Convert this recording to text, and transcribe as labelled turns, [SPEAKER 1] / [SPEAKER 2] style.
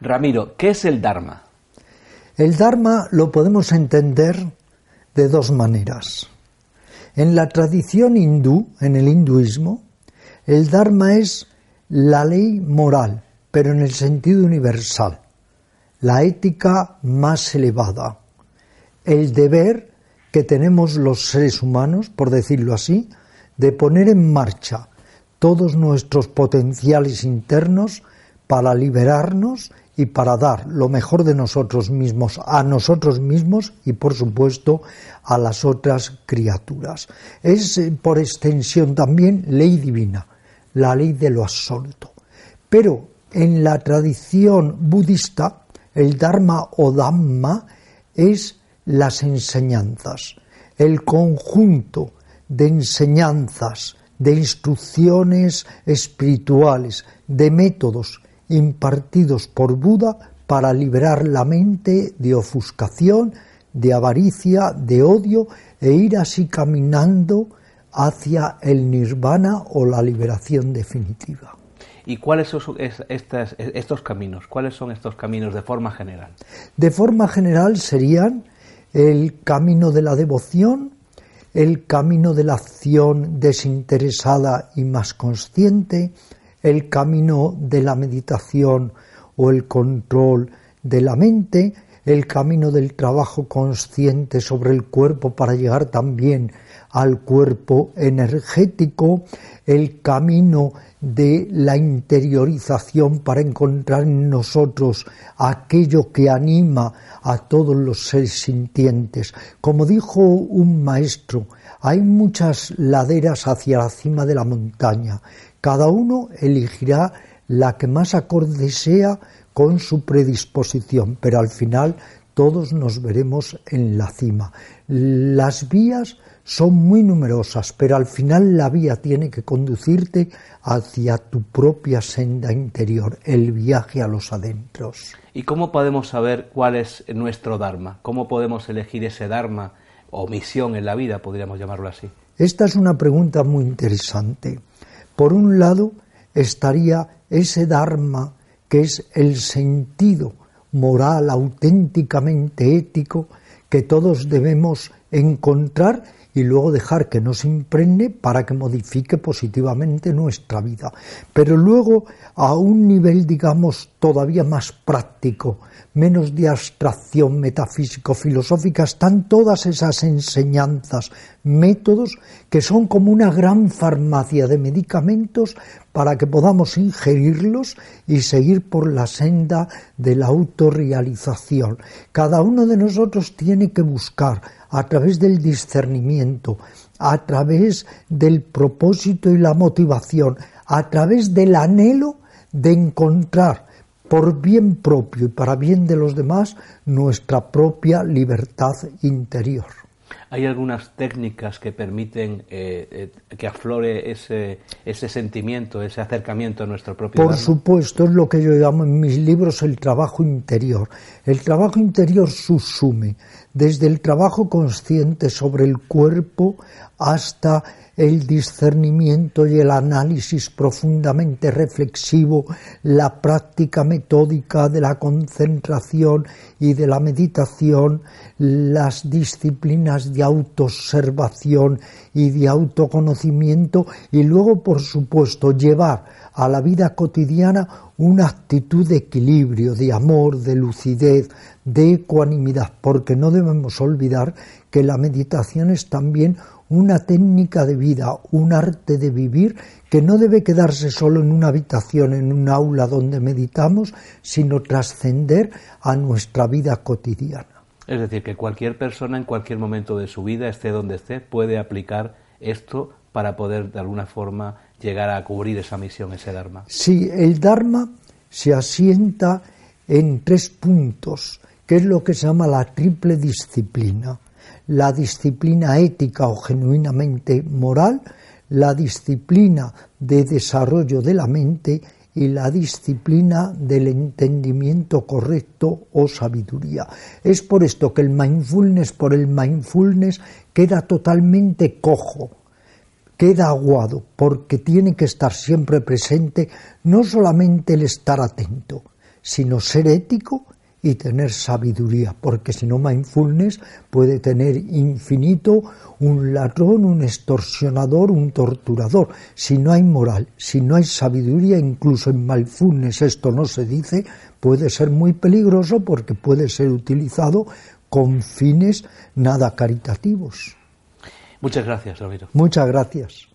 [SPEAKER 1] Ramiro, ¿qué es el Dharma?
[SPEAKER 2] El Dharma lo podemos entender de dos maneras. En la tradición hindú, en el hinduismo, el Dharma es la ley moral, pero en el sentido universal, la ética más elevada, el deber que tenemos los seres humanos, por decirlo así, de poner en marcha todos nuestros potenciales internos para liberarnos y para dar lo mejor de nosotros mismos a nosotros mismos y por supuesto a las otras criaturas. Es eh, por extensión también ley divina, la ley de lo absoluto. Pero en la tradición budista, el Dharma o Dhamma es las enseñanzas, el conjunto de enseñanzas, de instrucciones espirituales, de métodos impartidos por Buda para liberar la mente de ofuscación, de avaricia, de odio e ir así caminando hacia el nirvana o la liberación definitiva.
[SPEAKER 1] ¿Y cuáles son estos caminos? ¿Cuáles son estos caminos de forma general?
[SPEAKER 2] De forma general serían el camino de la devoción, el camino de la acción desinteresada y más consciente, el camino de la meditación o el control de la mente, el camino del trabajo consciente sobre el cuerpo para llegar también al cuerpo energético, el camino de la interiorización para encontrar en nosotros aquello que anima a todos los seres sintientes. Como dijo un maestro, hay muchas laderas hacia la cima de la montaña cada uno elegirá la que más acorde sea con su predisposición, pero al final todos nos veremos en la cima. Las vías son muy numerosas, pero al final la vía tiene que conducirte hacia tu propia senda interior, el viaje a los adentros.
[SPEAKER 1] ¿Y cómo podemos saber cuál es nuestro Dharma? ¿Cómo podemos elegir ese Dharma o misión en la vida, podríamos llamarlo así?
[SPEAKER 2] Esta es una pregunta muy interesante. Por un lado estaría ese Dharma que es el sentido moral auténticamente ético que todos debemos encontrar y luego dejar que nos impregne para que modifique positivamente nuestra vida. Pero luego a un nivel, digamos, todavía más práctico, menos de abstracción metafísico-filosófica, están todas esas enseñanzas, métodos que son como una gran farmacia de medicamentos para que podamos ingerirlos y seguir por la senda de la autorrealización. Cada uno de nosotros tiene que buscar a través del discernimiento, a través del propósito y la motivación, a través del anhelo de encontrar por bien propio y para bien de los demás nuestra propia libertad interior.
[SPEAKER 1] ¿Hay algunas técnicas que permiten eh, eh, que aflore ese, ese, sentimiento, ese acercamiento a nuestro propio
[SPEAKER 2] Por supuesto, es lo que yo llamo en mis libros el trabajo interior. El trabajo interior susume desde el trabajo consciente sobre el cuerpo hasta el discernimiento y el análisis profundamente reflexivo, la práctica metódica de la concentración y de la meditación, las disciplinas de autoobservación y de autoconocimiento y luego, por supuesto, llevar a la vida cotidiana una actitud de equilibrio, de amor, de lucidez, de ecuanimidad, porque no debemos olvidar que la meditación es también una técnica de vida, un arte de vivir que no debe quedarse solo en una habitación, en un aula donde meditamos, sino trascender a nuestra vida cotidiana.
[SPEAKER 1] Es decir, que cualquier persona en cualquier momento de su vida, esté donde esté, puede aplicar esto para poder de alguna forma llegar a cubrir esa misión, ese Dharma.
[SPEAKER 2] Sí, el Dharma se asienta en tres puntos, que es lo que se llama la triple disciplina la disciplina ética o genuinamente moral, la disciplina de desarrollo de la mente y la disciplina del entendimiento correcto o sabiduría. Es por esto que el mindfulness por el mindfulness queda totalmente cojo, queda aguado, porque tiene que estar siempre presente no solamente el estar atento, sino ser ético y tener sabiduría, porque si no mindfulness puede tener infinito un ladrón, un extorsionador, un torturador. Si no hay moral, si no hay sabiduría, incluso en mindfulness esto no se dice, puede ser muy peligroso porque puede ser utilizado con fines nada caritativos.
[SPEAKER 1] Muchas gracias, Ramiro.
[SPEAKER 2] Muchas gracias.